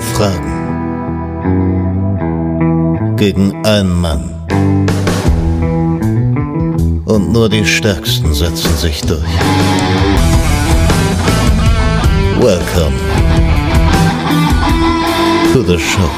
Fragen. Gegen einen Mann. Und nur die Stärksten setzen sich durch. Welcome to the show.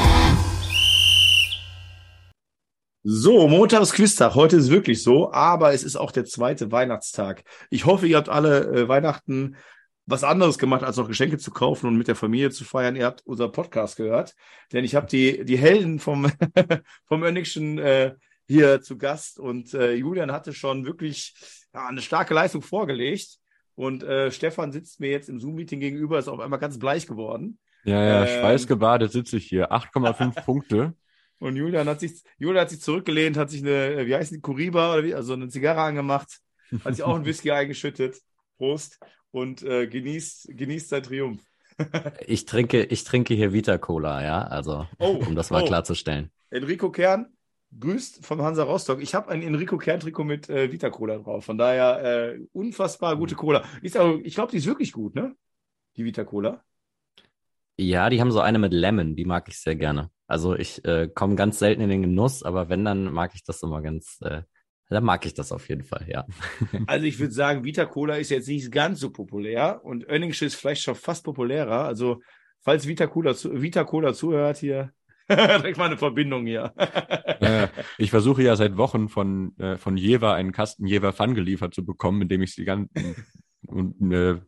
So, Montags Quiztag. Heute ist wirklich so, aber es ist auch der zweite Weihnachtstag. Ich hoffe, ihr habt alle äh, Weihnachten was anderes gemacht, als noch Geschenke zu kaufen und mit der Familie zu feiern. Ihr habt unser Podcast gehört, denn ich habe die, die Helden vom, vom Önigschen äh, hier zu Gast und äh, Julian hatte schon wirklich ja, eine starke Leistung vorgelegt und äh, Stefan sitzt mir jetzt im Zoom-Meeting gegenüber, ist auf einmal ganz bleich geworden. Ja, ja, ähm, schweißgebadet sitze ich hier. 8,5 Punkte. Und Julian hat sich, Julian hat sich zurückgelehnt, hat sich eine, wie heißt die, Kuriba oder wie, also eine Zigarre angemacht, hat sich auch ein Whisky eingeschüttet. Prost und äh, genießt, genießt sein Triumph. ich trinke, ich trinke hier Vita Cola, ja, also oh, um das mal oh. klarzustellen. Enrico Kern grüßt vom Hansa Rostock. Ich habe ein Enrico Kern Trikot mit äh, Vita Cola drauf. Von daher äh, unfassbar gute Cola. Ist auch, ich glaube, die ist wirklich gut, ne? Die Vita Cola. Ja, die haben so eine mit Lemon, die mag ich sehr gerne. Also ich äh, komme ganz selten in den Genuss, aber wenn, dann mag ich das immer ganz, äh, dann mag ich das auf jeden Fall, ja. Also ich würde sagen, Vita Cola ist jetzt nicht ganz so populär und Önningsche ist vielleicht schon fast populärer. Also falls Vita Cola, zu, Vita Cola zuhört hier, direkt mal eine Verbindung hier. äh, ich versuche ja seit Wochen von, äh, von Jever einen Kasten Jever Fun geliefert zu bekommen, indem ich sie ganz und äh,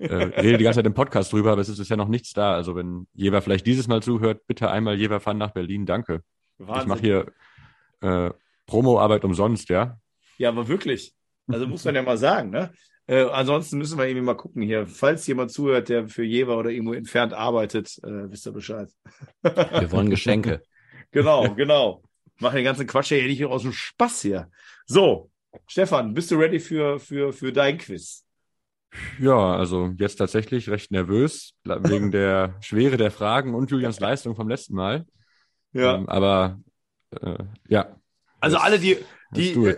äh, rede die ganze Zeit im Podcast drüber, aber es ist ja noch nichts da. Also wenn Jever vielleicht dieses Mal zuhört, bitte einmal Jever Fun nach Berlin, danke. Wahnsinn. Ich mache hier äh, Promo-Arbeit umsonst, ja? Ja, aber wirklich. Also muss man ja mal sagen, ne? Äh, ansonsten müssen wir irgendwie mal gucken hier. Falls jemand zuhört, der für Jever oder irgendwo entfernt arbeitet, äh, wisst ihr Bescheid. Wir wollen Geschenke. genau, genau. Machen den ganzen Quatsch hier nicht aus dem Spaß hier. So, Stefan, bist du ready für, für, für dein Quiz? Ja, also jetzt tatsächlich recht nervös, wegen der Schwere der Fragen und Julians Leistung vom letzten Mal. Ja. Ähm, aber äh, ja. Also alle, die, die,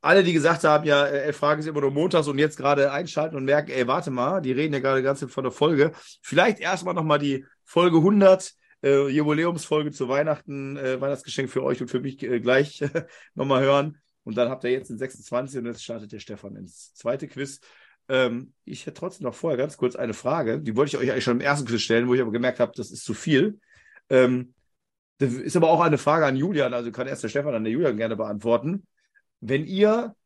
alle, die gesagt haben, ja, äh, Fragen ist immer nur montags und jetzt gerade einschalten und merken, ey, warte mal, die reden ja gerade ganz von der Folge. Vielleicht erstmal nochmal die Folge 100, äh, Jubiläumsfolge zu Weihnachten, äh, Weihnachtsgeschenk für euch und für mich äh, gleich äh, nochmal hören. Und dann habt ihr jetzt den 26 und jetzt startet der Stefan ins zweite Quiz. Ähm, ich hätte trotzdem noch vorher ganz kurz eine Frage, die wollte ich euch eigentlich schon im ersten Quiz stellen, wo ich aber gemerkt habe, das ist zu viel. Ähm, das ist aber auch eine Frage an Julian, also kann erst der Stefan an der Julian gerne beantworten wenn ihr,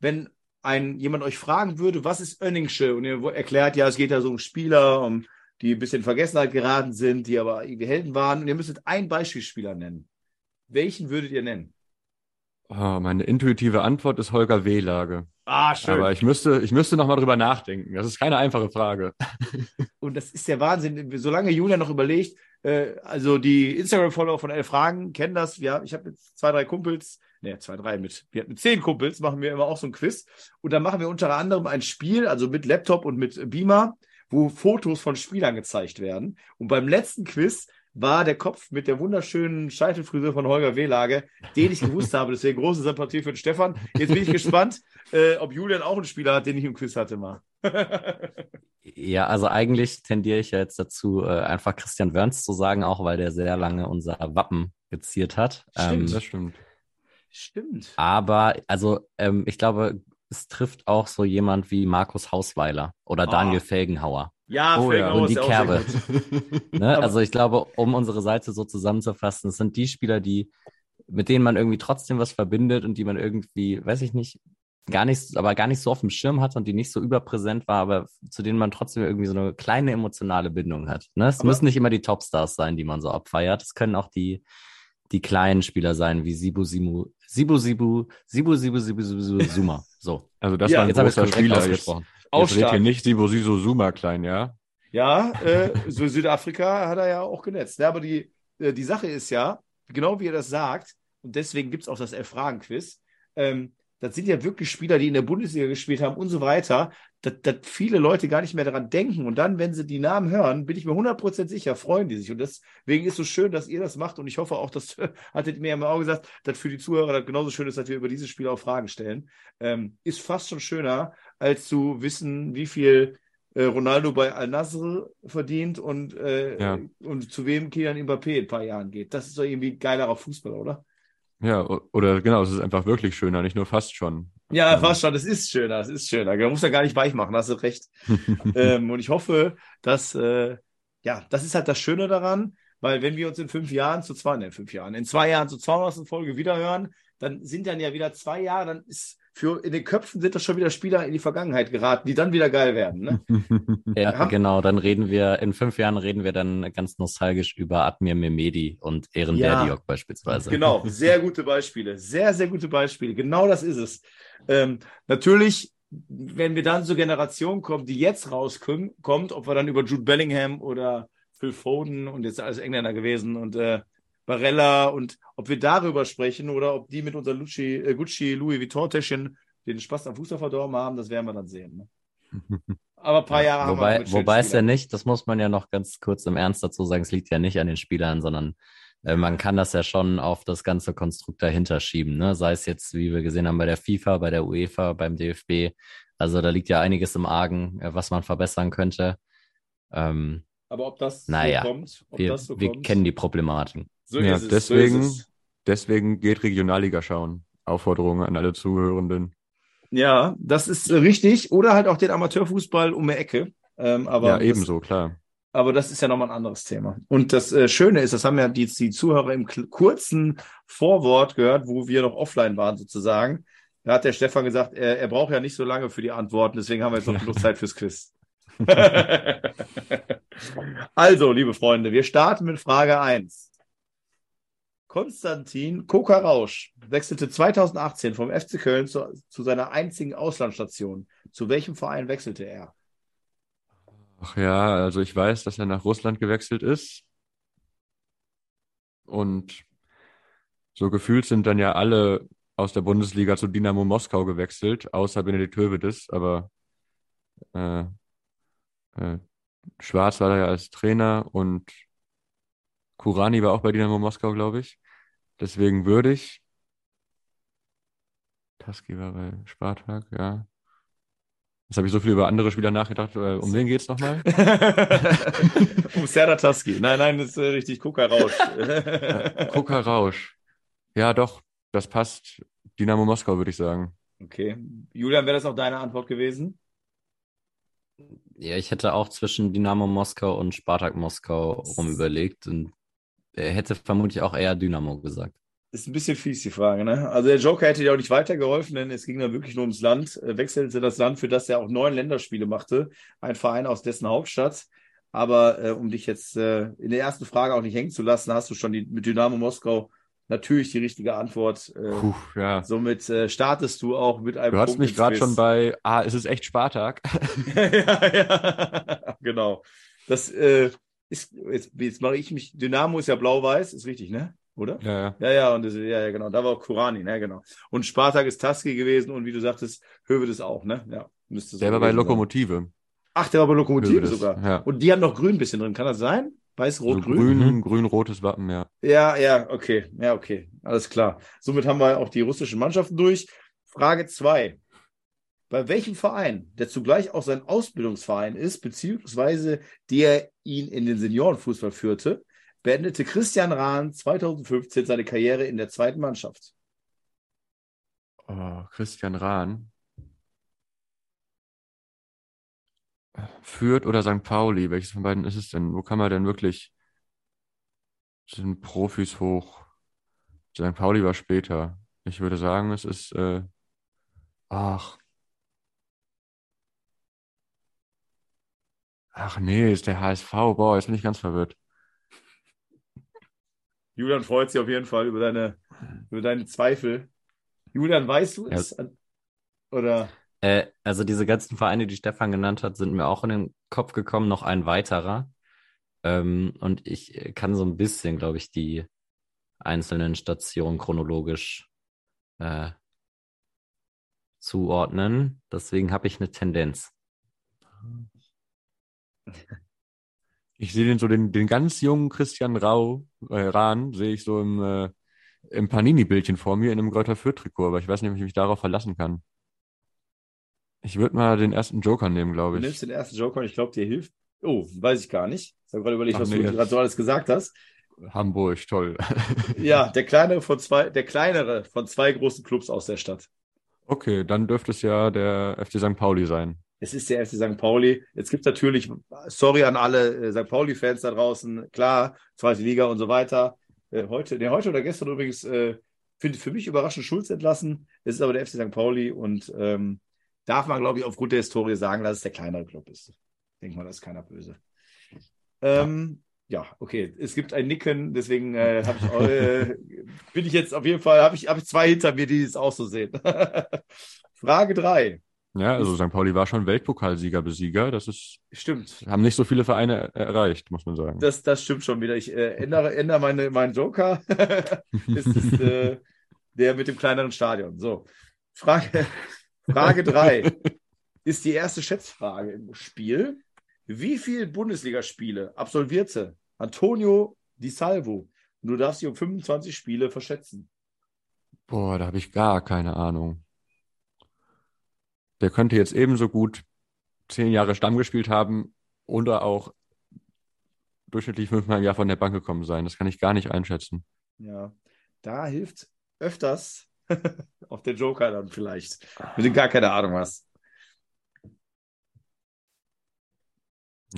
wenn ein, jemand euch fragen würde, was ist Önningsche? Und ihr erklärt, ja, es geht ja so um Spieler, um, die ein bisschen Vergessenheit geraten sind, die aber irgendwie Helden waren. Und ihr müsstet einen Beispielspieler nennen. Welchen würdet ihr nennen? Oh, meine intuitive Antwort ist Holger Wehlage. Ah, schön. Aber ich müsste, ich müsste noch mal drüber nachdenken. Das ist keine einfache Frage. Und das ist der Wahnsinn. Solange Julia noch überlegt, äh, also die Instagram-Follower von Elf Fragen kennen das. Ja, ich habe jetzt zwei, drei Kumpels, ne, zwei, drei mit, wir mit zehn Kumpels machen wir immer auch so ein Quiz. Und da machen wir unter anderem ein Spiel, also mit Laptop und mit Beamer, wo Fotos von Spielern gezeigt werden. Und beim letzten Quiz war der Kopf mit der wunderschönen Scheitelfrisur von Holger Wehlage, den ich gewusst habe. Deswegen große Sympathie für den Stefan. Jetzt bin ich gespannt, äh, ob Julian auch einen Spieler hat, den ich im Quiz hatte mal. ja, also eigentlich tendiere ich ja jetzt dazu, äh, einfach Christian Wörns zu sagen, auch weil der sehr lange unser Wappen geziert hat. Stimmt, ähm, das stimmt. Stimmt. Aber, also, ähm, ich glaube, es trifft auch so jemand wie Markus Hausweiler oder oh. Daniel Felgenhauer. Ja, oh, ja. und die Kerbe. ne? Also ich glaube, um unsere Seite so zusammenzufassen, es sind die Spieler, die mit denen man irgendwie trotzdem was verbindet und die man irgendwie, weiß ich nicht, gar nicht, aber gar nicht so auf dem Schirm hat und die nicht so überpräsent war, aber zu denen man trotzdem irgendwie so eine kleine emotionale Bindung hat. Ne? Es aber müssen nicht immer die Topstars sein, die man so abfeiert. Es können auch die, die kleinen Spieler sein, wie Sibu Simu, Sibu Sibu, Sibu Sibu Sibu Sibu, Sibu Suma. So. Also das ja, war ein großer Spieler jetzt. Jetzt redet hier nicht Sibu Sisu Suma klein, ja? Ja, äh, so Südafrika hat er ja auch genetzt. Ja, aber die, äh, die Sache ist ja, genau wie er das sagt, und deswegen gibt es auch das Elf-Fragen-Quiz, ähm, das sind ja wirklich Spieler, die in der Bundesliga gespielt haben und so weiter, dass, dass viele Leute gar nicht mehr daran denken. Und dann, wenn sie die Namen hören, bin ich mir 100% sicher, freuen die sich. Und deswegen ist es so schön, dass ihr das macht. Und ich hoffe auch, dass, hattet ihr mir ja auch gesagt, dass für die Zuhörer das genauso schön ist, dass wir über diese Spieler auch Fragen stellen. Ähm, ist fast schon schöner, als zu wissen, wie viel äh, Ronaldo bei Al-Nasr verdient und, äh, ja. und zu wem Kylian Mbappé in ein paar Jahren geht. Das ist doch irgendwie geilerer Fußball, oder? Ja, oder genau, es ist einfach wirklich schöner, nicht nur fast schon. Ja, ähm. fast schon, es ist schöner, es ist schöner. Man muss ja gar nicht weich machen, hast du recht. ähm, und ich hoffe, dass, äh, ja, das ist halt das Schöne daran, weil wenn wir uns in fünf Jahren zu zwei, in fünf Jahren, in zwei Jahren zu 200. Folge wiederhören, dann sind dann ja wieder zwei Jahre, dann ist für in den Köpfen sind das schon wieder Spieler in die Vergangenheit geraten, die dann wieder geil werden. Ne? ja, ja, genau. Dann reden wir, in fünf Jahren reden wir dann ganz nostalgisch über Admir Mehmedi und Ehren ja, Berdiok beispielsweise. Genau, sehr gute Beispiele. Sehr, sehr gute Beispiele. Genau das ist es. Ähm, natürlich, wenn wir dann zur Generation kommen, die jetzt rauskommt, ob wir dann über Jude Bellingham oder Phil Foden und jetzt alles Engländer gewesen und äh, Barella und ob wir darüber sprechen oder ob die mit unserem Gucci, äh, Gucci Louis Vuitton-Täschchen den Spaß am Fußball verdorben haben, das werden wir dann sehen. Ne? Aber ein paar Jahre ja, wobei, haben wir Wobei es ja nicht, das muss man ja noch ganz kurz im Ernst dazu sagen, es liegt ja nicht an den Spielern, sondern äh, man kann das ja schon auf das ganze Konstrukt dahinter schieben. Ne? Sei es jetzt, wie wir gesehen haben, bei der FIFA, bei der UEFA, beim DFB. Also da liegt ja einiges im Argen, äh, was man verbessern könnte. Ähm, Aber ob das naja, so kommt, ob wir, so wir kennen die Problematiken. So ja, es, deswegen, so deswegen geht Regionalliga schauen. Aufforderung an alle Zuhörenden. Ja, das ist richtig. Oder halt auch den Amateurfußball um die Ecke. Ähm, aber ja, ebenso, das, klar. Aber das ist ja nochmal ein anderes Thema. Und das äh, Schöne ist, das haben ja die, die Zuhörer im kurzen Vorwort gehört, wo wir noch offline waren sozusagen. Da hat der Stefan gesagt, er, er braucht ja nicht so lange für die Antworten, deswegen haben wir jetzt noch genug Zeit fürs Quiz. also, liebe Freunde, wir starten mit Frage 1. Konstantin Koka-Rausch wechselte 2018 vom FC Köln zu, zu seiner einzigen Auslandsstation. Zu welchem Verein wechselte er? Ach ja, also ich weiß, dass er nach Russland gewechselt ist. Und so gefühlt sind dann ja alle aus der Bundesliga zu Dynamo Moskau gewechselt, außer Benedikt Hövedes, aber äh, äh, Schwarz war da ja als Trainer und Kurani war auch bei Dynamo Moskau, glaube ich. Deswegen würde ich. Taski war bei Spartak, ja. Jetzt habe ich so viel über andere Spieler nachgedacht. Äh, um wen geht es nochmal? um Serdar Taski. Nein, nein, das ist äh, richtig Kuka Rausch. Kuka Rausch. Ja, doch, das passt. Dynamo Moskau, würde ich sagen. Okay. Julian, wäre das auch deine Antwort gewesen? Ja, ich hätte auch zwischen Dynamo Moskau und Spartak Moskau rum überlegt und hätte vermutlich auch eher Dynamo gesagt. Ist ein bisschen fies, die Frage, ne? Also der Joker hätte dir auch nicht weitergeholfen, denn es ging da wirklich nur ums Land. Er wechselte das Land, für das er auch neun Länderspiele machte. Ein Verein aus dessen Hauptstadt. Aber äh, um dich jetzt äh, in der ersten Frage auch nicht hängen zu lassen, hast du schon die, mit Dynamo Moskau natürlich die richtige Antwort. Äh, Puh, ja. Somit äh, startest du auch mit einem. Du hast Punkt mich gerade schon bei, ah, ist es echt Spartak? ja, ja, genau. Das äh, ist, jetzt, jetzt mache ich mich, Dynamo ist ja blau-weiß, ist richtig, ne? Oder? Ja, ja. Ja, ja, und das, ja, ja, genau. Da war auch Kurani, ne, genau. Und Spartak ist Taski gewesen und wie du sagtest, Höwe das auch, ne? Ja, müsste so Der war bei Lokomotive. Sein. Ach, der war bei Lokomotive Hövedes, sogar. Ja. Und die haben noch grün ein bisschen drin, kann das sein? Weiß, rot, so grün. Grün, grün-rotes Wappen, ja. Ja, ja, okay. Ja, okay. Alles klar. Somit haben wir auch die russischen Mannschaften durch. Frage zwei bei welchem Verein, der zugleich auch sein Ausbildungsverein ist, beziehungsweise der ihn in den Seniorenfußball führte, beendete Christian Rahn 2015 seine Karriere in der zweiten Mannschaft. Oh, Christian Rahn. Fürth oder St. Pauli? Welches von beiden ist es denn? Wo kann man denn wirklich sind Profis hoch? St. Pauli war später. Ich würde sagen, es ist. Äh, ach, Ach nee, ist der HSV. Boah, jetzt bin ich ganz verwirrt. Julian freut sich auf jeden Fall über deine, über deine Zweifel. Julian, weißt du es? Ja. Oder? Äh, also diese ganzen Vereine, die Stefan genannt hat, sind mir auch in den Kopf gekommen, noch ein weiterer. Ähm, und ich kann so ein bisschen, glaube ich, die einzelnen Stationen chronologisch äh, zuordnen. Deswegen habe ich eine Tendenz. Ich sehe den so, den, den ganz jungen Christian Rau, äh, Rahn, sehe ich so im, äh, im Panini-Bildchen vor mir in einem Greuther Fürth-Trikot, aber ich weiß nicht, ob ich mich darauf verlassen kann. Ich würde mal den ersten Joker nehmen, glaube ich. Du nimmst den ersten Joker und ich glaube, dir hilft. Oh, weiß ich gar nicht. Ich habe gerade überlegt, Ach, was nee, du gerade so alles gesagt hast. Hamburg, toll. Ja, der kleinere von zwei, der kleinere von zwei großen Clubs aus der Stadt. Okay, dann dürfte es ja der FC St. Pauli sein. Es ist der FC St. Pauli. Jetzt gibt es natürlich, sorry an alle äh, St. Pauli-Fans da draußen, klar, zweite Liga und so weiter. Äh, heute, nee, heute oder gestern übrigens, äh, finde für mich überraschend Schulz entlassen. Es ist aber der FC St. Pauli und ähm, darf man, glaube ich, aufgrund der Historie sagen, dass es der kleinere Club ist. Denke mal, das ist keiner böse. Ähm, ja, okay. Es gibt ein Nicken, deswegen äh, habe ich, äh, bin ich jetzt auf jeden Fall, habe ich, hab ich zwei hinter mir, die es auch so sehen. Frage drei. Ja, also St. Pauli war schon Weltpokalsieger, Besieger. Das ist, Stimmt. haben nicht so viele Vereine er- erreicht, muss man sagen. Das, das stimmt schon wieder. Ich äh, ändere, ändere meine, meinen Joker. es ist äh, der mit dem kleineren Stadion. So. Frage, Frage drei ist die erste Schätzfrage im Spiel. Wie viele Bundesligaspiele absolvierte Antonio Di Salvo? Und du darfst dich um 25 Spiele verschätzen. Boah, da habe ich gar keine Ahnung. Der könnte jetzt ebenso gut zehn Jahre Stamm gespielt haben oder auch durchschnittlich fünfmal im Jahr von der Bank gekommen sein. Das kann ich gar nicht einschätzen. Ja, da hilft öfters auf den Joker dann vielleicht, wenn du gar keine Ahnung hast.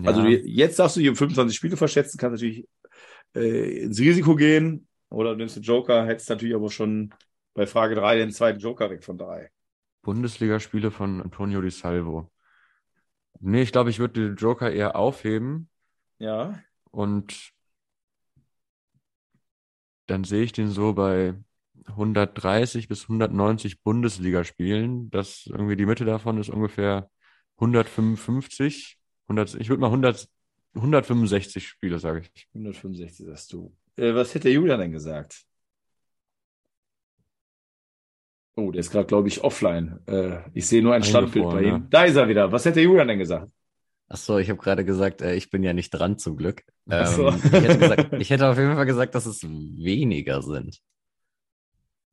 Also Ja. du, jetzt darfst du um 25 Spiele verschätzen, kannst natürlich äh, ins Risiko gehen oder du nimmst den Joker, hättest natürlich aber schon bei Frage 3 den zweiten Joker weg von 3. Bundesligaspiele von Antonio Di Salvo. Nee, ich glaube, ich würde den Joker eher aufheben Ja, und dann sehe ich den so bei 130 bis 190 Bundesligaspielen. Das irgendwie die Mitte davon ist ungefähr 155. 100, ich würde mal 100, 165 Spiele, sage ich. 165 sagst du. Äh, was hätte Julian denn gesagt? Oh, der ist gerade, glaube ich, offline. Äh, ich sehe nur ein Standbild bei ihm. Da ist er wieder. Was hätte Julian denn gesagt? Ach so, ich habe gerade gesagt, äh, ich bin ja nicht dran zum Glück. Ach so. Ähm, ich, hätte gesagt, ich hätte auf jeden Fall gesagt, dass es weniger sind.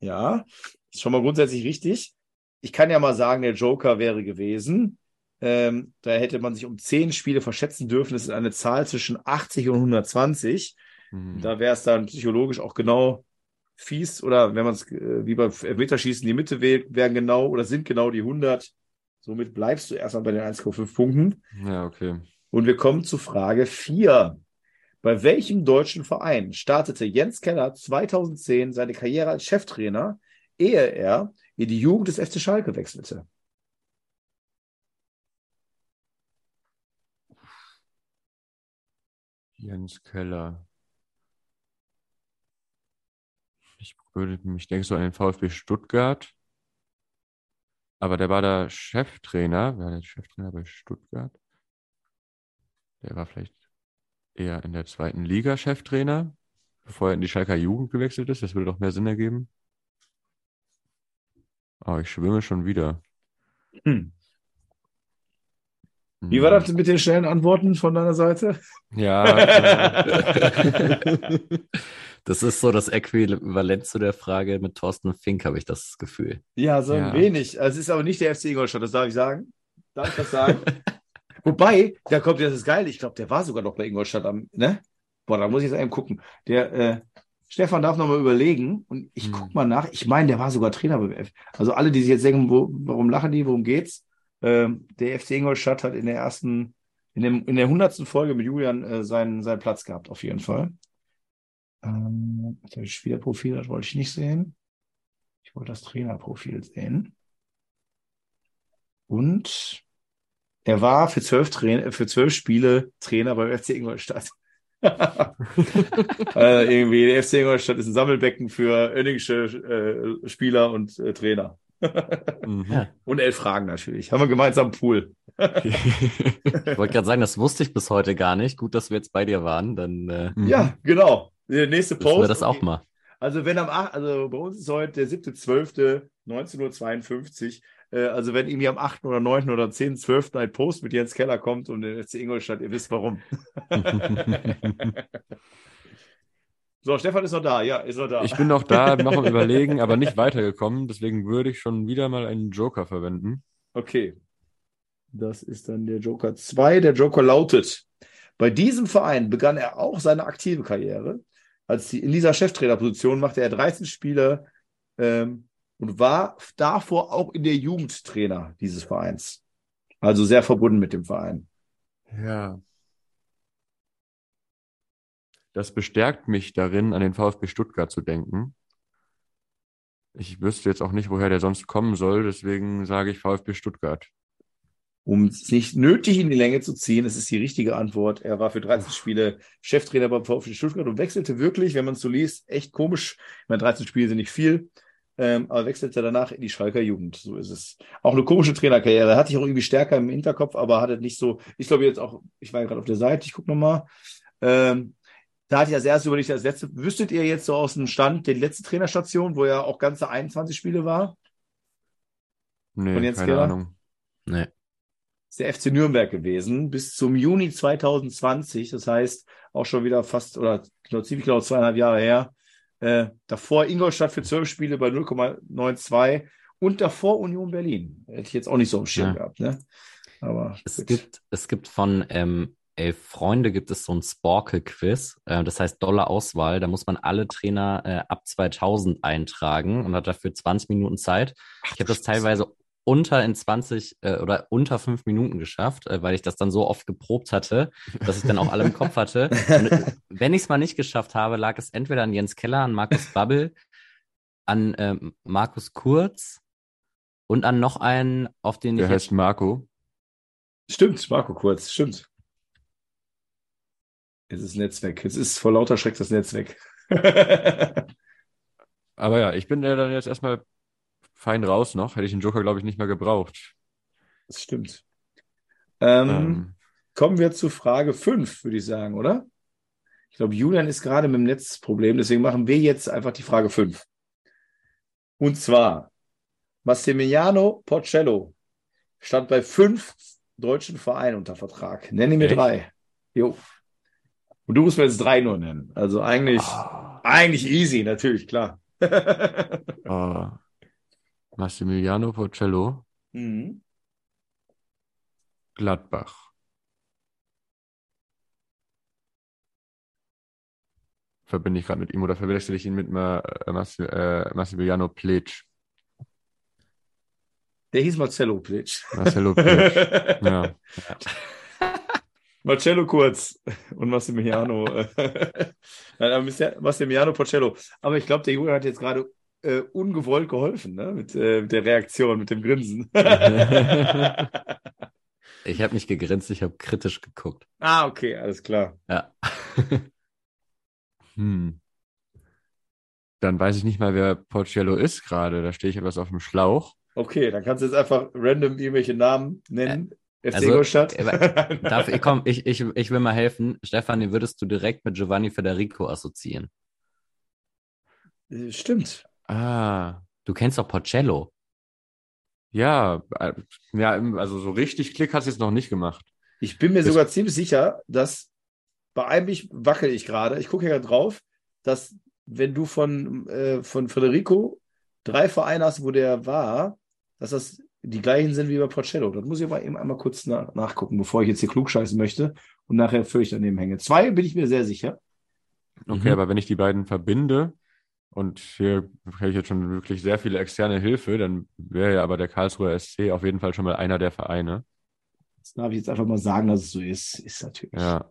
Ja, ist schon mal grundsätzlich richtig. Ich kann ja mal sagen, der Joker wäre gewesen. Ähm, da hätte man sich um 10 Spiele verschätzen dürfen. Das ist eine Zahl zwischen 80 und 120. Hm. Da wäre es dann psychologisch auch genau fies. Oder wenn man es äh, wie beim Elfmeterschießen die Mitte wählt, wären genau oder sind genau die 100. Somit bleibst du erstmal bei den 1,5 Punkten. Ja, okay. Und wir kommen zu Frage 4. Bei welchem deutschen Verein startete Jens Keller 2010 seine Karriere als Cheftrainer, ehe er in die Jugend des FC Schalke wechselte? Jens Keller. Ich würde, ich denke so an den VfB Stuttgart. Aber der war da Cheftrainer. War der Cheftrainer bei Stuttgart? Der war vielleicht eher in der zweiten Liga Cheftrainer, bevor er in die Schalker Jugend gewechselt ist. Das würde doch mehr Sinn ergeben. Aber ich schwimme schon wieder. Hm. Wie war das mit den schnellen Antworten von deiner Seite? Ja, äh, Das ist so das Äquivalent zu der Frage mit Thorsten Fink, habe ich das Gefühl. Ja, so ein Ja. wenig. Also Es ist aber nicht der FC Ingolstadt, das darf ich sagen. Darf ich das sagen? Wobei, da kommt ja das Geile. Ich glaube, der war sogar noch bei Ingolstadt am, ne? Boah, da muss ich jetzt eben gucken. Der, äh, Stefan darf noch mal überlegen und ich Hm. guck mal nach. Ich meine, der war sogar Trainer beim F. Also alle, die sich jetzt denken, wo, warum lachen die, worum geht's? Ähm, der FC Ingolstadt hat in der ersten, in, dem, in der hundertsten Folge mit Julian äh, seinen, seinen Platz gehabt, auf jeden Fall. Ähm, das Spielerprofil, das wollte ich nicht sehen. Ich wollte das Trainerprofil sehen. Und er war für zwölf, Train für zwölf Spiele Trainer beim FC Ingolstadt. äh, irgendwie, der FC Ingolstadt ist ein Sammelbecken für Önningsche äh, Spieler und äh, Trainer. mhm. Und elf Fragen natürlich. Haben wir gemeinsam einen Pool. Ich wollte gerade sagen, das wusste ich bis heute gar nicht. Gut, dass wir jetzt bei dir waren, dann äh. Ja, genau. Der nächste wissen wir Post. das auch mal. Also wenn am 8, also bei uns ist heute der 7.12.1952. Äh, also wenn irgendwie am 8. oder 9. oder 10. 12. ein Post mit Jens Keller kommt und den FC Ingolstadt, ihr wisst warum. So, Stefan ist noch da. Ja, ist noch da. Ich bin noch da, noch am Überlegen, aber nicht weitergekommen. Deswegen würde ich schon wieder mal einen Joker verwenden. Okay. Das ist dann der Joker 2. Der Joker lautet, bei diesem Verein begann er auch seine aktive Karriere. Als die, in dieser Cheftrainerposition machte er 13 Spiele ähm, und war davor auch in der Jugendtrainer dieses Vereins. Also sehr verbunden mit dem Verein. Ja. Das bestärkt mich darin, an den VfB Stuttgart zu denken. Ich wüsste jetzt auch nicht, woher der sonst kommen soll, deswegen sage ich VfB Stuttgart. Um es nicht nötig in die Länge zu ziehen, das ist die richtige Antwort. Er war für 13 Spiele Cheftrainer beim VfB Stuttgart und wechselte wirklich, wenn man es so liest, echt komisch. Ich meine, 13 Spiele sind nicht viel, ähm, aber wechselte danach in die Schalker Jugend. So ist es. Auch eine komische Trainerkarriere. Hatte ich auch irgendwie stärker im Hinterkopf, aber hatte nicht so, ich glaube jetzt auch, ich war ja gerade auf der Seite, ich gucke nochmal. Ähm, da hatte ich als erstes überlegt, als letzte, wüsstet ihr jetzt so aus dem Stand die letzte Trainerstation, wo er auch ganze 21 Spiele war? Nee, keine? Ahnung. Nee. Ist der FC Nürnberg gewesen, bis zum Juni 2020. Das heißt, auch schon wieder fast, oder genau, ziemlich genau zweieinhalb Jahre her. Äh, davor Ingolstadt für zwölf Spiele bei 0,92 und davor Union Berlin. Hätte ich jetzt auch nicht so im Schirm ja. gehabt, ne? Aber es gibt, es gibt von ähm, Elf Freunde gibt es so ein Sporkel-Quiz. Äh, das heißt Dollar Auswahl. Da muss man alle Trainer äh, ab 2000 eintragen und hat dafür 20 Minuten Zeit. ich habe das teilweise unter in 20 äh, oder unter fünf Minuten geschafft, äh, weil ich das dann so oft geprobt hatte, dass ich dann auch alle im Kopf hatte. Und, äh, wenn ich es mal nicht geschafft habe, lag es entweder an Jens Keller, an Markus Babbel, an ähm, Markus Kurz und an noch einen, auf den Der ich. Der heißt Marco. Stimmt, Marco Kurz, stimmt. Es ist Netzwerk. Es ist vor lauter Schreck das Netzwerk. Aber ja, ich bin ja dann jetzt erstmal fein raus noch. Hätte ich den Joker, glaube ich, nicht mehr gebraucht. Das stimmt. Ähm, ähm. Kommen wir zu Frage 5, würde ich sagen, oder? Ich glaube, Julian ist gerade mit dem Netzproblem, deswegen machen wir jetzt einfach die Frage 5. Und zwar, Massimiliano Porcello stand bei fünf deutschen Vereinen unter Vertrag. Nenne mir Echt? drei. Jo. Und du musst mir jetzt drei nur nennen. Also eigentlich, oh. eigentlich easy, natürlich, klar. oh. Massimiliano Porcello. Mhm. Gladbach. Verbinde ich gerade mit ihm oder verwechsel ich ihn mit Ma äh, äh, Massimiliano Plitsch? Der hieß Marcello Plitsch. Marcello Plitsch. ja. Marcello Kurz und Massimiliano. Massimiliano Porcello. Aber ich glaube, der Junge hat jetzt gerade äh, ungewollt geholfen, ne? Mit, äh, mit der Reaktion, mit dem Grinsen. ich habe nicht gegrinst, ich habe kritisch geguckt. Ah, okay, alles klar. Ja. hm. Dann weiß ich nicht mal, wer Porcello ist gerade. Da stehe ich etwas auf dem Schlauch. Okay, dann kannst du jetzt einfach random irgendwelche Namen nennen. FC also, Ingolstadt. Darf, ich, komm, ich, ich, ich will mal helfen. Stefan, den würdest du direkt mit Giovanni Federico assoziieren. Äh, stimmt. Ah. Du kennst doch Porcello. Ja, äh, ja, also so richtig Klick hast du jetzt noch nicht gemacht. Ich bin mir das sogar ziemlich sicher, dass bei einem ich wackel ich gerade, ich gucke ja drauf, dass wenn du von, äh, von Federico drei Vereine hast, wo der war, dass das die gleichen sind wie bei Porcello. Das muss ich aber eben einmal kurz nach, nachgucken, bevor ich jetzt hier klug scheißen möchte und nachher völlig daneben hänge. Zwei bin ich mir sehr sicher. Okay, mhm. aber wenn ich die beiden verbinde und hier habe ich jetzt schon wirklich sehr viele externe Hilfe, dann wäre ja aber der Karlsruher SC auf jeden Fall schon mal einer der Vereine. Das darf ich jetzt einfach mal sagen, dass es so ist. Ist natürlich. Ja.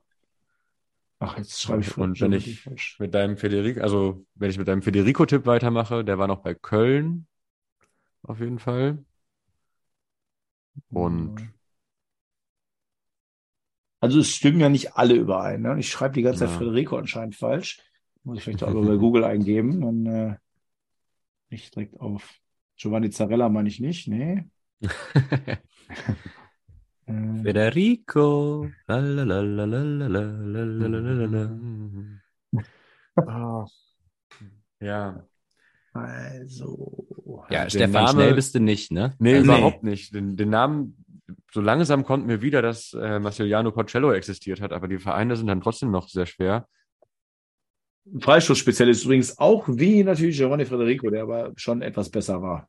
Ach, jetzt schreibe ich. Und wenn ich mit deinem Federico, also wenn ich mit deinem Federico-Tipp weitermache, der war noch bei Köln. Auf jeden Fall. Und also es stimmen ja nicht alle überein. Ne? Ich schreibe die ganze Zeit ja. Federico anscheinend falsch. Muss ich vielleicht auch bei Google eingeben. Dann äh, nicht direkt auf Giovanni Zarella meine ich nicht. Nee. Federico. Ja. Also. Ja, Stefan, Name, schnell bist du nicht, ne? Nee, also, überhaupt nicht. Den, den, Namen, so langsam konnten wir wieder, dass äh, Massimiliano Porcello existiert hat, aber die Vereine sind dann trotzdem noch sehr schwer. Freistoßspezialist übrigens auch wie natürlich Giovanni Federico, der aber schon etwas besser war.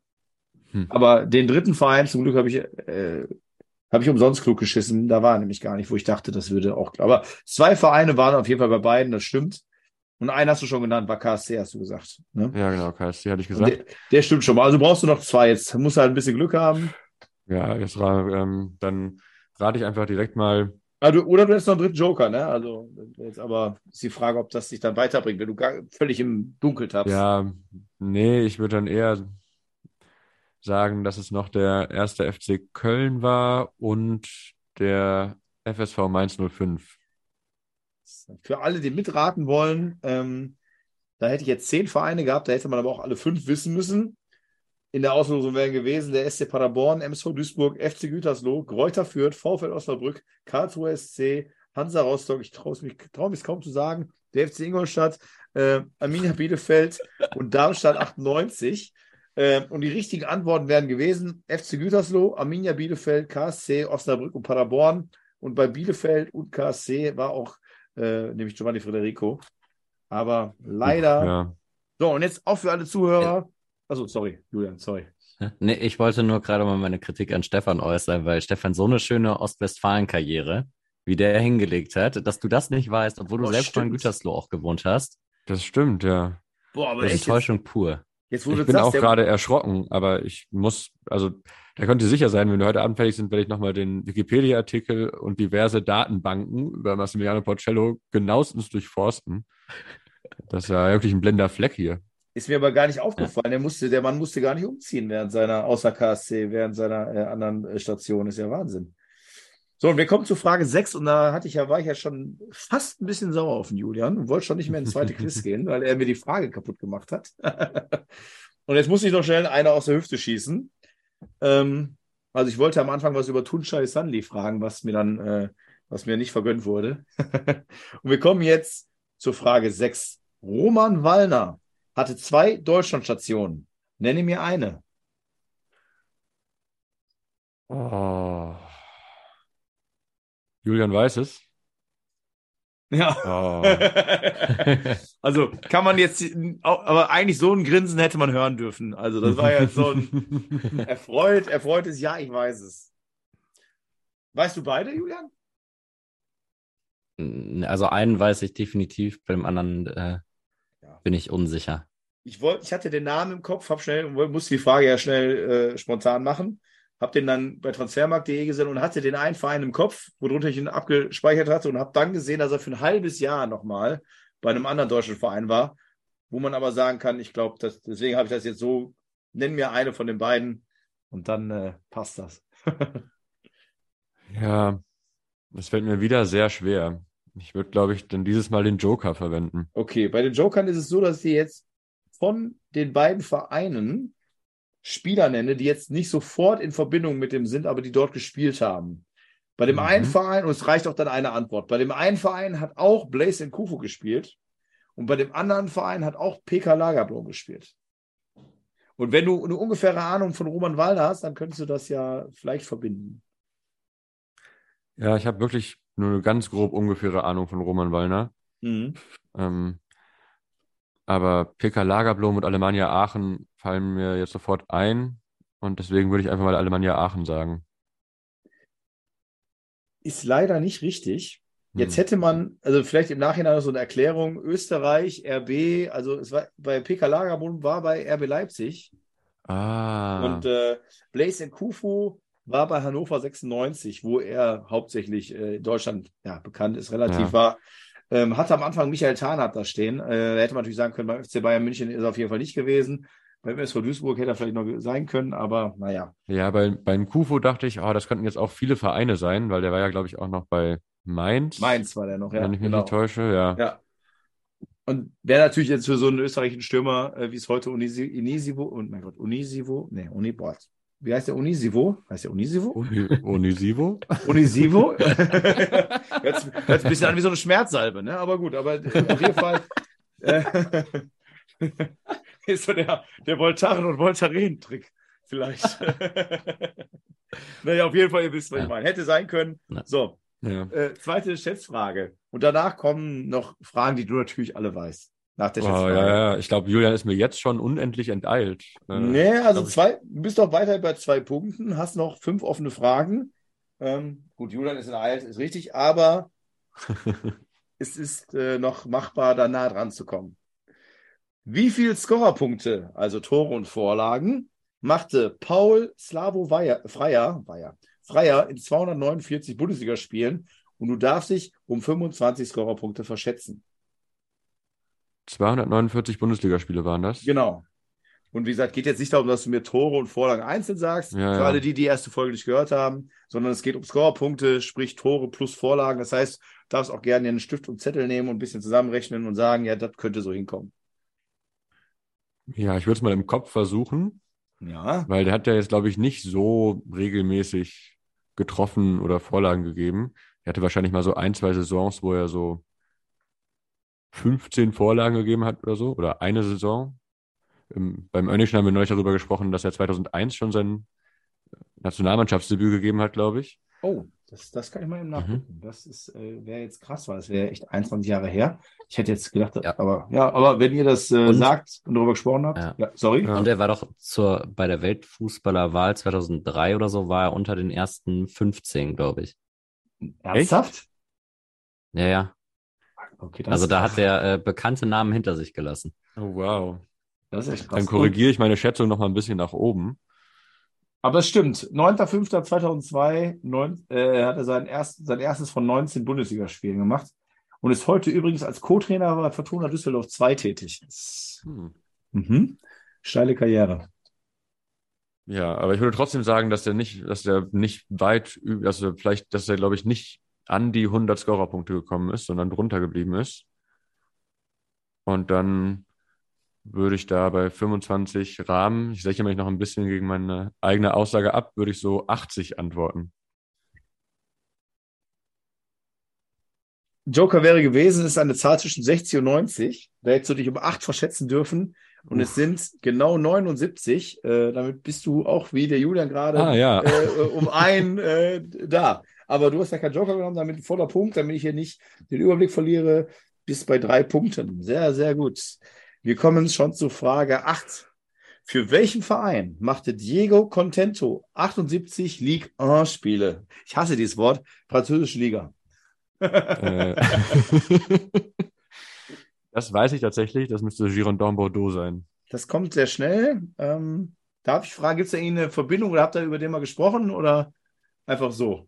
Hm. Aber den dritten Verein, zum Glück habe ich äh, Habe ich umsonst klug geschissen. Da war nämlich gar nicht, wo ich dachte, das würde auch. Aber zwei Vereine waren auf jeden Fall bei beiden, das stimmt. Und einen hast du schon genannt, war KSC, hast du gesagt. Ne? Ja, genau, KSC hatte ich gesagt. Der, der, stimmt schon mal. Also brauchst du noch zwei. Jetzt musst du halt ein bisschen Glück haben. Ja, jetzt ähm, dann rate ich einfach direkt mal. Also, oder du hast noch einen dritten Joker, ne? Also, jetzt aber ist die Frage, ob das dich dann weiterbringt, wenn du gar, völlig im Dunkel tappst. Ja, nee, ich würde dann eher sagen, dass es noch der erste FC Köln war und der FSV Mainz 05. Für alle, die mitraten wollen, ähm, da hätte ich jetzt zehn Vereine gehabt, da hätte man aber auch alle fünf wissen müssen. In der Auslosung wären gewesen der SC Paderborn, MSV Duisburg, FC Gütersloh, Gräuter Fürth, VfL Osnabrück, Karlsruhe SC, Hansa Rostock, ich traue mich, trau mich kaum zu sagen, der FC Ingolstadt, äh, Arminia Bielefeld und Darmstadt 98. Äh, und die richtigen Antworten wären gewesen: FC Gütersloh, Arminia Bielefeld, KSC, Osnabrück und Paderborn. Und bei Bielefeld und KSC war auch äh, nämlich Giovanni Federico. Aber leider. Ja. So, und jetzt auch für alle Zuhörer. Also, sorry, Julian, sorry. Nee, ich wollte nur gerade mal meine Kritik an Stefan äußern, weil Stefan so eine schöne Ostwestfalen-Karriere, wie der hingelegt hat, dass du das nicht weißt, obwohl du oh, selbst stimmt. in Gütersloh auch gewohnt hast. Das stimmt, ja. Boah, aber das ist Enttäuschung pur. Jetzt, ich bin sagst, auch gerade erschrocken, aber ich muss, also da könnt ihr sicher sein, wenn wir heute Abend fertig sind, werde ich nochmal den Wikipedia-Artikel und diverse Datenbanken über Massimiliano Porcello genauestens durchforsten. Das ist ja wirklich ein blender Fleck hier. Ist mir aber gar nicht aufgefallen. Der, musste, der Mann musste gar nicht umziehen während seiner, außer KSC, während seiner äh, anderen äh, Station. Ist ja Wahnsinn. So, und wir kommen zu Frage 6 und da hatte ich ja, war ich ja schon fast ein bisschen sauer auf den Julian und wollte schon nicht mehr ins zweite Quiz gehen, weil er mir die Frage kaputt gemacht hat. und jetzt muss ich noch schnell einer aus der Hüfte schießen. Ähm, also ich wollte am Anfang was über Tunchai Sanli fragen, was mir dann, äh, was mir nicht vergönnt wurde. und wir kommen jetzt zur Frage 6. Roman Wallner hatte zwei Deutschlandstationen. Nenne mir eine. Oh. Julian weiß es. Ja. Oh. also kann man jetzt, aber eigentlich so ein Grinsen hätte man hören dürfen. Also das war ja so ein erfreut, erfreutes Ja, ich weiß es. Weißt du beide, Julian? Also einen weiß ich definitiv, beim anderen äh. Bin ich unsicher. Ich wollte, ich hatte den Namen im Kopf, hab schnell, musste die Frage ja schnell äh, spontan machen habe den dann bei transfermarkt.de gesehen und hatte den einen Verein im Kopf, worunter ich ihn abgespeichert hatte und habe dann gesehen, dass er für ein halbes Jahr nochmal bei einem anderen deutschen Verein war, wo man aber sagen kann, ich glaube, deswegen habe ich das jetzt so, nenn mir eine von den beiden und dann äh, passt das. ja, das fällt mir wieder sehr schwer. Ich würde, glaube ich, dann dieses Mal den Joker verwenden. Okay, bei den Jokern ist es so, dass sie jetzt von den beiden Vereinen Spieler nenne, die jetzt nicht sofort in Verbindung mit dem sind, aber die dort gespielt haben. Bei dem mhm. einen Verein, und es reicht auch dann eine Antwort, bei dem einen Verein hat auch Blaise Nkufu gespielt und bei dem anderen Verein hat auch PK Lagerblom gespielt. Und wenn du eine ungefähre Ahnung von Roman Walder hast, dann könntest du das ja vielleicht verbinden. Ja, ich habe wirklich nur eine ganz grob ungefähre Ahnung von Roman Wallner. Mhm. Ähm, aber PK Lagerblom und Alemannia Aachen fallen mir jetzt sofort ein. Und deswegen würde ich einfach mal Alemannia Aachen sagen. Ist leider nicht richtig. Jetzt hm. hätte man, also vielleicht im Nachhinein so eine Erklärung, Österreich, RB, also es war bei PK Lagerblom war bei RB Leipzig. Ah. Und äh, Blaise Kufu war bei Hannover 96, wo er hauptsächlich äh, in Deutschland ja, bekannt ist, relativ ja. war. Ähm, hatte am Anfang Michael Tarnath da stehen. Äh, da hätte man natürlich sagen können, beim FC Bayern München ist er auf jeden Fall nicht gewesen. Beim SV Duisburg hätte er vielleicht noch sein können, aber naja. Ja, bei, beim Kufo dachte ich, oh, das könnten jetzt auch viele Vereine sein, weil der war ja, glaube ich, auch noch bei Mainz. Mainz war der noch, ja. Wenn ich mich genau. nicht täusche, ja. Ja. Und wäre natürlich jetzt für so einen österreichischen Stürmer, äh, wie es heute Unisi, Unisivo und mein Gott, Unisivo, nee, Unibord, wie heißt der Unisivo? Heißt der Unisivo? Uni, Unisivo? Unisivo? jetzt, jetzt ein bisschen an wie so eine Schmerzsalbe, ne? Aber gut, aber auf jeden Fall äh, ist so der, der Voltaren- und Voltaren-Trick vielleicht. naja, auf jeden Fall, ihr wisst, was ich meine. Hätte sein können. So, ja. äh, zweite Schätzfrage. Und danach kommen noch Fragen, die du natürlich alle weißt nach der oh, ja, ja, ich glaube, Julian ist mir jetzt schon unendlich enteilt. Äh, nee, also zwei, du bist doch weiter bei zwei Punkten, hast noch fünf offene Fragen. Ähm, gut, Julian ist in der Eilt, ist richtig, aber es ist äh, noch machbar, da nah dran zu kommen. Wie viele Scorerpunkte, also Tore und Vorlagen, machte Paul Slavo Freier, Freier, Freier in 249 Bundesligaspielen und du darfst dich um 25 Scorerpunkte verschätzen. 249 Bundesligaspiele waren das? Genau. Und wie gesagt, geht jetzt nicht darum, dass du mir Tore und Vorlagen einzeln sagst, Ja, für ja. alle, die die erste Folge nicht gehört haben, sondern es geht um Scorerpunkte, sprich Tore plus Vorlagen. Das heißt, du darfst auch gerne einen Stift und Zettel nehmen und ein bisschen zusammenrechnen und sagen, ja, das könnte so hinkommen. Ja, ich würde es mal im Kopf versuchen, Ja. weil der hat ja jetzt, glaube ich, nicht so regelmäßig getroffen oder Vorlagen gegeben. Er hatte wahrscheinlich mal so ein, zwei Saisons, wo er so 15 Vorlagen gegeben hat oder so, oder eine Saison. Ähm, beim Önnischen haben wir neulich darüber gesprochen, dass er 2001 schon sein Nationalmannschaftsdebüt gegeben hat, glaube ich. Oh, das, das kann ich mal eben Mhm. nachgucken. Das ist, äh, wäre jetzt krass, weil es wäre echt 21 Jahre her. Ich hätte jetzt gedacht, Ja. aber ja, aber wenn ihr das äh, Und- sagt und darüber gesprochen habt, Ja. ja, sorry. Ja. Und er war doch zur, bei der Weltfußballerwahl 2003 oder so, war er unter den ersten 15, glaube ich. Ernsthaft? Ja, ja. Okay, Also da hat er äh, bekannte Namen hinter sich gelassen. Oh, wow. Das ist echt krass. Dann korrigiere ich meine Schätzung noch mal ein bisschen nach oben. Aber es stimmt. 9.5.2002 neun, äh, hat er sein, erst, sein erstes von 19 Bundesligaspielen gemacht und ist heute übrigens als Co-Trainer bei Fortuna Düsseldorf 2 tätig. Hm. Mhm. Steile Karriere. Ja, aber ich würde trotzdem sagen, dass der nicht, dass der nicht weit, er vielleicht, dass er, glaube ich, nicht an die 100 Scorerpunkte gekommen ist, sondern drunter geblieben ist. Und dann würde ich da bei 25 Rahmen, ich sichere mich noch ein bisschen gegen meine eigene Aussage ab, würde ich so 80 antworten. Joker wäre gewesen, ist eine Zahl zwischen 60 und 90. Da hättest du dich um 8 verschätzen dürfen. Und es sind genau 79. Äh, damit bist du auch wie der Julian gerade Ah, ja. äh, um ein äh, da. Aber du hast ja keinen Joker genommen, damit ein voller Punkt, damit ich hier nicht den Überblick verliere. Bis bei drei Punkten. Sehr, sehr gut. Wir kommen schon zu Frage 8. Für welchen Verein machte Diego Contento 78 Ligue 1 Spiele? Ich hasse dieses Wort. Französische Liga. Äh, das weiß ich tatsächlich, das müsste Girondin Bordeaux sein. Das kommt sehr schnell. Ähm, darf ich fragen, gibt es da eine Verbindung oder habt ihr über den mal gesprochen oder einfach so?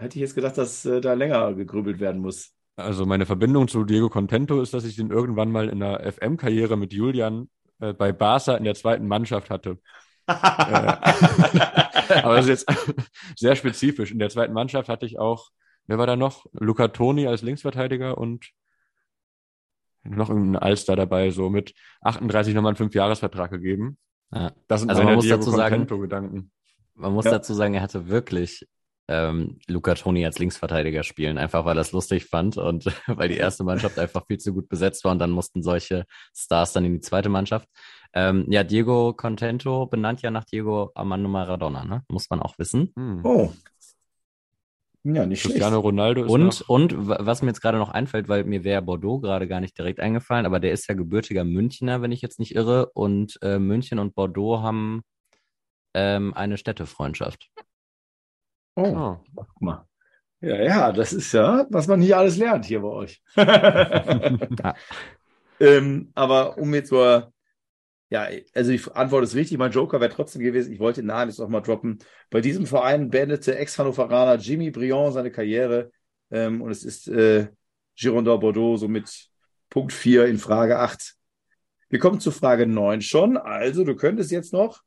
Hätte ich jetzt gedacht, dass äh, da länger gegrübelt werden muss. Also meine Verbindung zu Diego Contento ist, dass ich den irgendwann mal in der FM-Karriere mit Julian äh, bei Barca in der zweiten Mannschaft hatte. Äh, aber das ist jetzt sehr spezifisch. In der zweiten Mannschaft hatte ich auch, wer war da noch? Luca Toni als Linksverteidiger und noch irgendein Alster dabei, so mit 38 nochmal einen Fünfjahresvertrag gegeben. Ja. Das sind Also man meine muss Diego dazu sagen- Contento-Gedanken. Man muss Ja. dazu sagen, er hatte wirklich ähm, Luca Toni als Linksverteidiger spielen, einfach weil er es lustig fand und weil die erste Mannschaft einfach viel zu gut besetzt war und dann mussten solche Stars dann in die zweite Mannschaft. Ähm, ja, Diego Contento benannt ja nach Diego Armando Maradona, ne? Muss man auch wissen. Hm. Oh. Ja, nicht schlecht. Cristiano Ronaldo ist Und, noch, und wa- was mir jetzt gerade noch einfällt, weil mir wäre Bordeaux gerade gar nicht direkt eingefallen, aber der ist ja gebürtiger Münchner, wenn ich jetzt nicht irre. Und äh, München und Bordeaux haben ähm, eine Städtefreundschaft. Oh, oh, guck mal. Ja, ja, das ist ja, was man hier alles lernt hier bei euch. ähm, aber um jetzt nur, ja, also die Antwort ist richtig. Mein Joker wäre trotzdem gewesen. Ich wollte den Namen jetzt noch mal droppen. Bei diesem Verein beendete Ex-Hannoveraner Jimmy Briand seine Karriere. Ähm, und es ist äh, Girondin Bordeaux, somit Punkt 4 in Frage 8. Wir kommen zu Frage 9 schon. Also, du könntest jetzt noch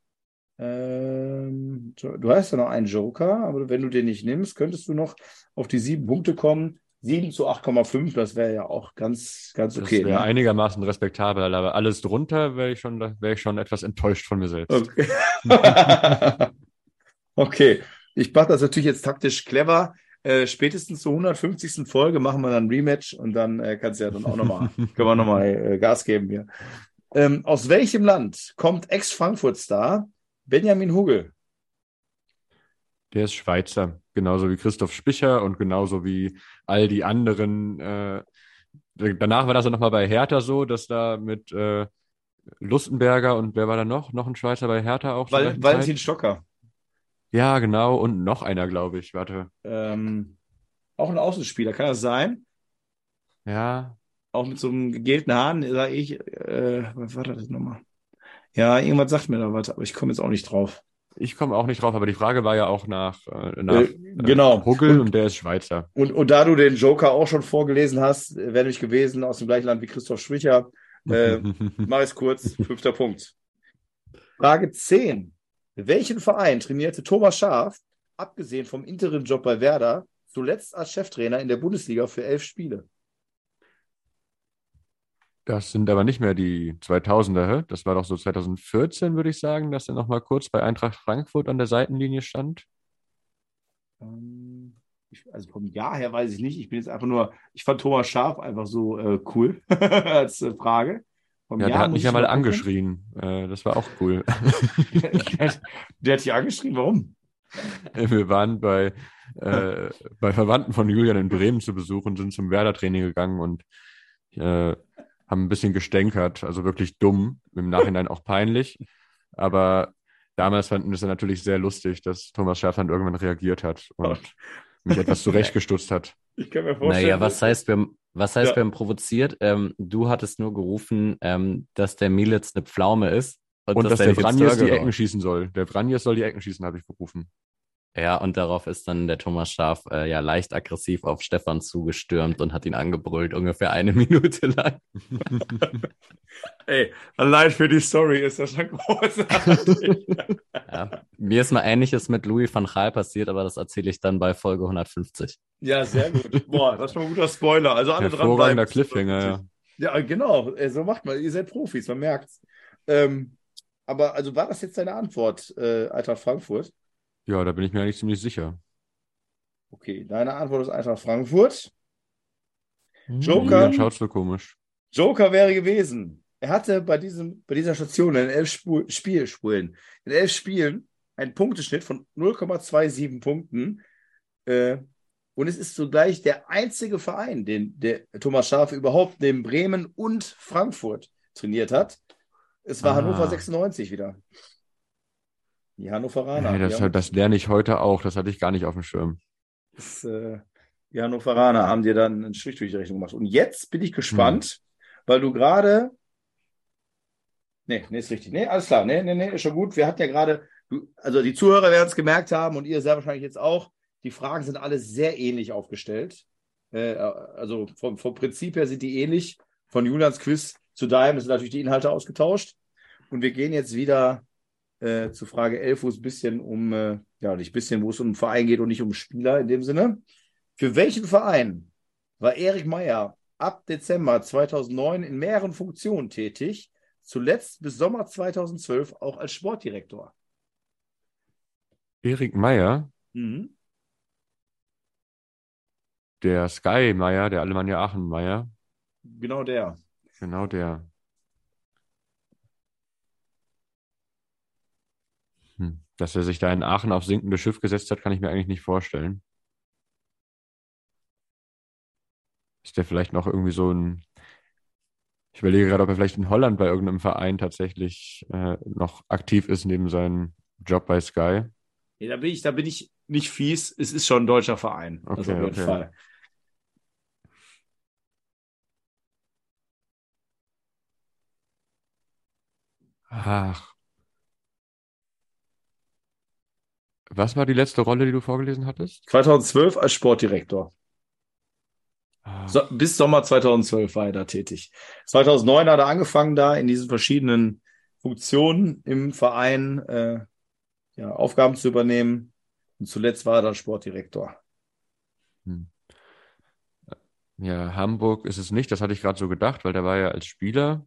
ähm, du hast ja noch einen Joker, aber wenn du den nicht nimmst, könntest du noch auf die sieben Punkte kommen. 7 zu 8,5, das wäre ja auch ganz, ganz das okay. wäre ne? einigermaßen respektabel, aber alles drunter wäre ich schon, wäre ich schon etwas enttäuscht von mir selbst. Okay. okay, ich mache das natürlich jetzt taktisch clever. Äh, spätestens zur 150. Folge machen wir dann ein Rematch und dann äh, kannst du ja dann auch nochmal, können wir nochmal äh, Gas geben hier. Ähm, aus welchem Land kommt Ex-Frankfurt-Star Benjamin Hugel? Der ist Schweizer, genauso wie Christoph Spicher und genauso wie all die anderen. Äh, danach war das ja nochmal bei Hertha so, dass da mit äh, Lustenberger und wer war da noch? Noch ein Schweizer bei Hertha auch gleichen Valentin? Stocker. Ja, genau. Und noch einer, glaube ich. Warte. Ähm, auch ein Außenspieler, kann das sein? Ja. Auch mit so einem gegelten Haaren, sage ich. Äh, was war das nochmal? Ja, irgendwas sagt mir da was, aber ich komme jetzt auch nicht drauf. Ich komme auch nicht drauf, aber die Frage war ja auch nach, äh, nach Äh, genau. äh, Huggel Und- und, der ist Schweizer. Und, und da du den Joker auch schon vorgelesen hast, wäre nämlich gewesen aus dem gleichen Land wie Christoph Schwicher. Äh, mach es kurz, fünfter Punkt. Frage 10. Welchen Verein trainierte Thomas Schaaf, abgesehen vom Interimjob bei Werder, zuletzt als Cheftrainer in der Bundesliga für elf Spiele? Das sind aber nicht mehr die 2000er, hä? Das war doch so 2014, würde ich sagen, dass er noch mal kurz bei Eintracht Frankfurt an der Seitenlinie stand. Ähm, ich, also vom Jahr her weiß ich nicht. Ich bin jetzt einfach nur, ich fand Thomas Schaaf einfach so äh, cool als äh, Frage. Vom Ja, der Jahr hat muss mich ja mal gucken. angeschrien. Äh, das war auch cool. der, hat- der hat dich angeschrieben, warum? Wir waren bei, äh, bei Verwandten von Julian in Bremen zu Besuch und sind zum Werder-Training gegangen und äh, haben ein bisschen gestänkert, also wirklich dumm, im Nachhinein auch peinlich. Aber damals fanden wir es natürlich sehr lustig, dass Thomas dann irgendwann reagiert hat und mich etwas zurechtgestutzt hat. Ich kann mir vorstellen. Naja, was heißt, wir haben, was heißt, Ja. wir haben provoziert? Ähm, du hattest nur gerufen, ähm, dass der Militz eine Pflaume ist. Und, dass der der Vranjes die Ecken schießen soll. Der Vranjes soll die Ecken schießen, habe ich berufen. Ja, und darauf ist dann der Thomas Schaf äh, ja leicht aggressiv auf Stefan zugestürmt und hat ihn angebrüllt, ungefähr eine Minute lang. Ey, allein für die Story ist das schon großartig. Ja. Mir ist mal Ähnliches mit Louis van Gaal passiert, aber das erzähle ich dann bei Folge 150. ja, sehr gut. Boah, das ist schon ein guter Spoiler. Also alle dran bleiben. Cliffhanger, ja. Ja, genau. So macht man. Ihr seid Profis, man merkt's. Ähm, aber also war das jetzt deine Antwort, äh, Eintracht Frankfurt? Ja, da bin ich mir eigentlich ziemlich sicher. Okay, deine Antwort ist Eintracht Frankfurt. Joker. Julian schaut so komisch. Joker wäre gewesen. Er hatte bei, diesem, bei dieser Station in elf Spu Spielspulen, in elf Spielen einen Punkteschnitt von 0,27 Punkten. Äh, und es ist zugleich der einzige Verein, den der Thomas Schaaf überhaupt neben Bremen und Frankfurt trainiert hat. Es war Ah. Hannover 96 wieder. Die Hannoveraner. Hey, das, das lerne ich heute auch. Das hatte ich gar nicht auf dem Schirm. das, äh, die Hannoveraner haben dir dann einen Strich durch die Rechnung gemacht. Und jetzt bin ich gespannt, weil du gerade. Nee, nee, ist richtig. Nee, alles klar. Nee, nee, nee, ist schon gut. Wir hatten ja gerade, also die Zuhörer werden es gemerkt haben und ihr sehr wahrscheinlich jetzt auch. Die Fragen sind alle sehr ähnlich aufgestellt. Äh, also vom, vom Prinzip her sind die ähnlich. Von Julians Quiz zu deinem sind natürlich die Inhalte ausgetauscht. Und wir gehen jetzt wieder äh, zu Frage 11, wo es ein bisschen um, äh, ja, nicht ein bisschen, wo es um Verein geht und nicht um Spieler in dem Sinne. Für welchen Verein war Erik Meyer ab Dezember 2009 in mehreren Funktionen tätig, zuletzt bis Sommer 2012 auch als Sportdirektor? Erik Meyer, Mhm. der Sky Meyer, der Alemannia Aachen Meyer, Genau der. genau der. Dass er sich da in Aachen aufs sinkende Schiff gesetzt hat, kann ich mir eigentlich nicht vorstellen. Ist der vielleicht noch irgendwie so ein. Ich überlege gerade, ob er vielleicht in Holland bei irgendeinem Verein tatsächlich äh, noch aktiv ist neben seinem Job bei Sky. Nee, da bin ich, da bin ich nicht fies. Es ist schon ein deutscher Verein. Okay, also auf jeden okay. Fall. Ach. Was war die letzte Rolle, die du vorgelesen hattest? 2012 als Sportdirektor. Ah, So, bis Sommer 2012 war er da tätig. 2009 hat er angefangen, da in diesen verschiedenen Funktionen im Verein äh, ja, Aufgaben zu übernehmen. Und zuletzt war er dann Sportdirektor. Ja, Hamburg ist es nicht, das hatte ich gerade so gedacht, weil der war ja als Spieler.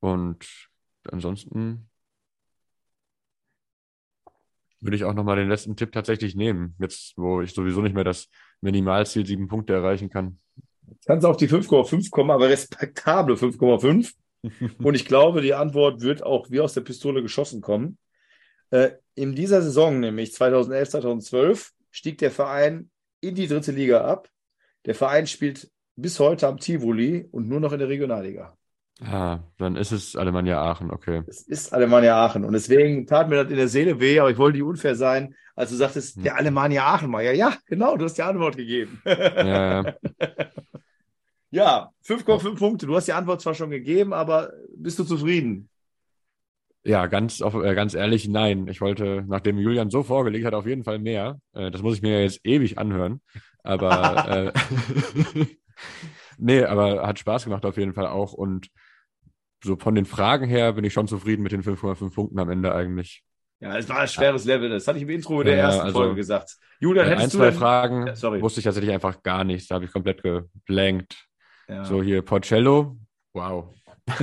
Und ansonsten würde ich auch nochmal den letzten Tipp tatsächlich nehmen, jetzt wo ich sowieso nicht mehr das Minimalziel sieben Punkte erreichen kann. Kannst auf die 5,5 kommen, aber respektable 5,5. Und ich glaube, die Antwort wird auch wie aus der Pistole geschossen kommen. Äh, in dieser Saison, nämlich 2011, 2012, stieg der Verein in die dritte Liga ab. Der Verein spielt bis heute am Tivoli und nur noch in der Regionalliga. Ah, dann ist es Alemannia Aachen, okay. Es ist Alemannia Aachen. Und deswegen tat mir das in der Seele weh, aber ich wollte nicht unfair sein, als du sagtest, hm. der Alemannia Aachen mal. Ja, ja, genau, du hast die Antwort gegeben. Ja, ja. ja 5,5 Punkte. Du hast die Antwort zwar schon gegeben, aber bist du zufrieden? Ja, ganz, äh, ganz ehrlich, nein. Ich wollte, nachdem Julian so vorgelegt hat, auf jeden Fall mehr. Äh, das muss ich mir ja jetzt ewig anhören. Aber äh, nee, aber hat Spaß gemacht auf jeden Fall auch. Und so von den Fragen her bin ich schon zufrieden mit den 5,5 Punkten am Ende eigentlich. Ja, es war ein schweres Level. Das hatte ich im Intro der ja, ersten also, Folge gesagt. Julian, hättest ein, du zwei denn... Fragen ja, wusste ich tatsächlich einfach gar nichts. Da habe ich komplett geblankt. Ja. So hier Porcello. Wow.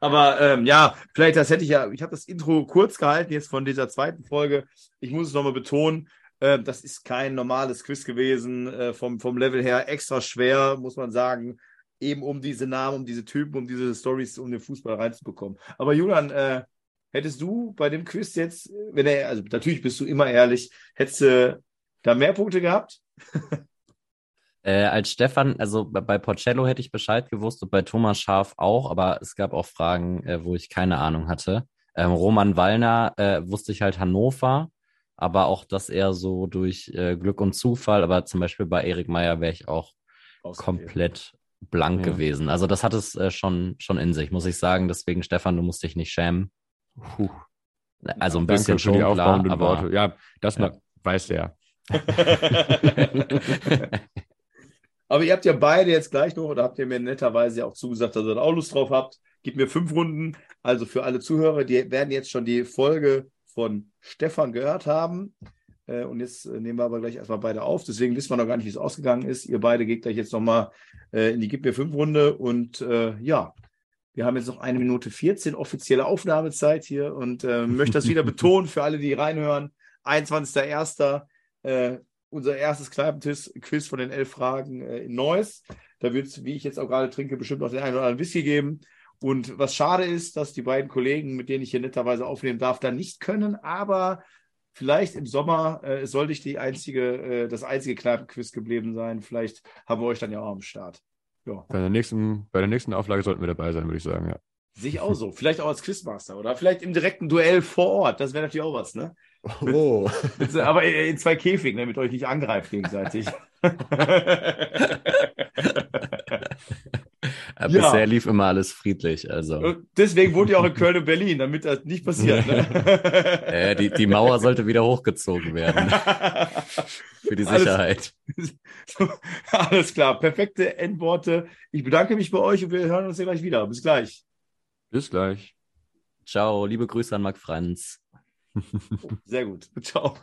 Aber ähm, ja, vielleicht das hätte ich ja, ich habe das Intro kurz gehalten jetzt von dieser zweiten Folge. Ich muss es nochmal betonen, äh, das ist kein normales Quiz gewesen, äh, vom, vom Level her extra schwer, muss man sagen eben um diese Namen, um diese Typen, um diese Stories, um den Fußball reinzubekommen. Aber Julian, äh, hättest du bei dem Quiz jetzt, wenn er, also natürlich bist du immer ehrlich, hättest du da mehr Punkte gehabt? äh, als Stefan, also bei Porcello hätte ich Bescheid gewusst und bei Thomas Scharf auch, aber es gab auch Fragen, äh, wo ich keine Ahnung hatte. Ähm, Roman Wallner äh, wusste ich halt Hannover, aber auch das eher so durch äh, Glück und Zufall. Aber zum Beispiel bei Erik Meyer wäre ich auch komplett blank ja. gewesen. Also das hat es äh, schon, schon in sich, muss ich sagen. Deswegen, Stefan, du musst dich nicht schämen. Puh. Also ein bisschen schon, klar, aber... Worte. Ja, das ja. weiß er. aber ihr habt ja beide jetzt gleich noch, oder habt ihr mir netterweise auch zugesagt, dass ihr da auch Lust drauf habt. Gib mir fünf Runden. Also für alle Zuhörer, die werden jetzt schon die Folge von Stefan gehört haben. Äh, und jetzt äh, nehmen wir aber gleich erstmal beide auf. Deswegen wissen wir noch gar nicht, wie es ausgegangen ist. Ihr beide geht gleich jetzt nochmal äh, in die Gib mir fünf Runde. Und äh, ja, wir haben jetzt noch eine Minute 14 offizielle Aufnahmezeit hier und äh, möchte das wieder betonen für alle, die reinhören. 21.01. Äh, unser erstes Kneipentisch-Quiz von den elf Fragen äh, in Neuss. Da wird es, wie ich jetzt auch gerade trinke, bestimmt noch den einen oder anderen Whisky geben. Und was schade ist, dass die beiden Kollegen, mit denen ich hier netterweise aufnehmen darf, da nicht können. Aber Vielleicht im Sommer äh, sollte ich die einzige, äh, das einzige Kneipenquiz geblieben sein. Vielleicht haben wir euch dann ja auch am Start. Ja. Bei, der nächsten, bei der nächsten Auflage sollten wir dabei sein, würde ich sagen, ja. Sich auch so. Vielleicht auch als Quizmaster oder vielleicht im direkten Duell vor Ort. Das wäre natürlich auch was, ne? Oh. Mit, mit, aber in zwei Käfigen, damit euch nicht angreift gegenseitig. Ja. Bisher lief immer alles friedlich. Also. Deswegen wohnt ihr auch in Köln und Berlin, damit das nicht passiert. Ne? äh, die, die Mauer sollte wieder hochgezogen werden. Für die Sicherheit. Alles, alles klar, perfekte Endworte. Ich bedanke mich bei euch und wir hören uns ja gleich wieder. Bis gleich. Bis gleich. Ciao, liebe Grüße an Marc Franz. Sehr gut. Ciao.